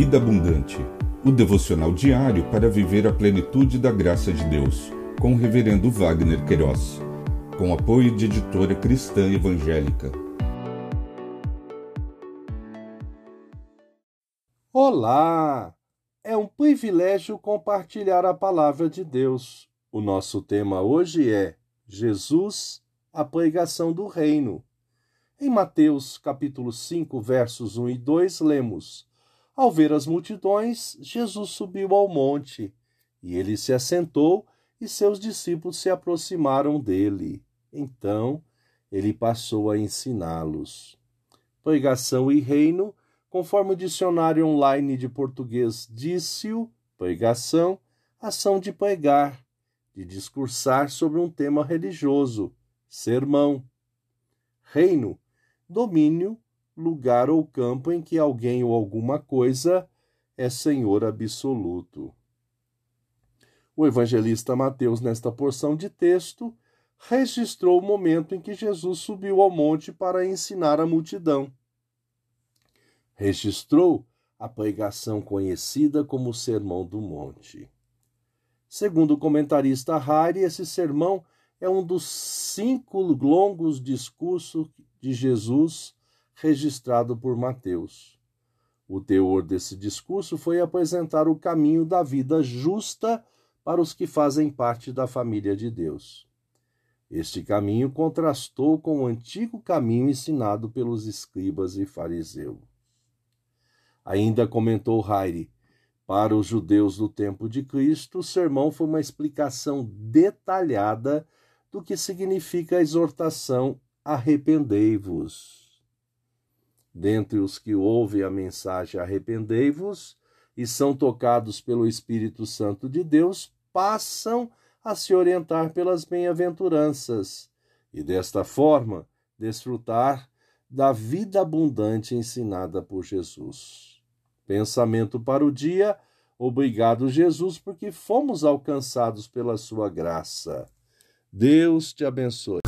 Vida Abundante, o devocional diário para viver a plenitude da graça de Deus, com o Reverendo Wagner Queiroz, com apoio de editora cristã evangélica. Olá! É um privilégio compartilhar a palavra de Deus. O nosso tema hoje é Jesus, a pregação do reino. Em Mateus capítulo 5, versos 1 e 2, lemos: Ao ver as multidões, Jesus subiu ao monte, e ele se assentou, e seus discípulos se aproximaram dele. Então, ele passou a ensiná-los. Pregação e reino, conforme o dicionário online de português disse-o, pregação, ação de pregar, de discursar sobre um tema religioso, sermão. Reino, domínio, lugar ou campo em que alguém ou alguma coisa é senhor absoluto. O evangelista Mateus, nesta porção de texto, registrou o momento em que Jesus subiu ao monte para ensinar a multidão. Registrou a pregação conhecida como Sermão do Monte. Segundo o comentarista Harry, esse sermão é um dos cinco longos discursos de Jesus registrado por Mateus. O teor desse discurso foi apresentar o caminho da vida justa para os que fazem parte da família de Deus. Este caminho contrastou com o antigo caminho ensinado pelos escribas e fariseus. Ainda comentou Haire, para os judeus do tempo de Cristo, o sermão foi uma explicação detalhada do que significa a exortação arrependei-vos. Dentre os que ouvem a mensagem arrependei-vos e são tocados pelo Espírito Santo de Deus, passam a se orientar pelas bem-aventuranças e, desta forma, desfrutar da vida abundante ensinada por Jesus. Pensamento para o dia. Obrigado, Jesus, porque fomos alcançados pela sua graça. Deus te abençoe.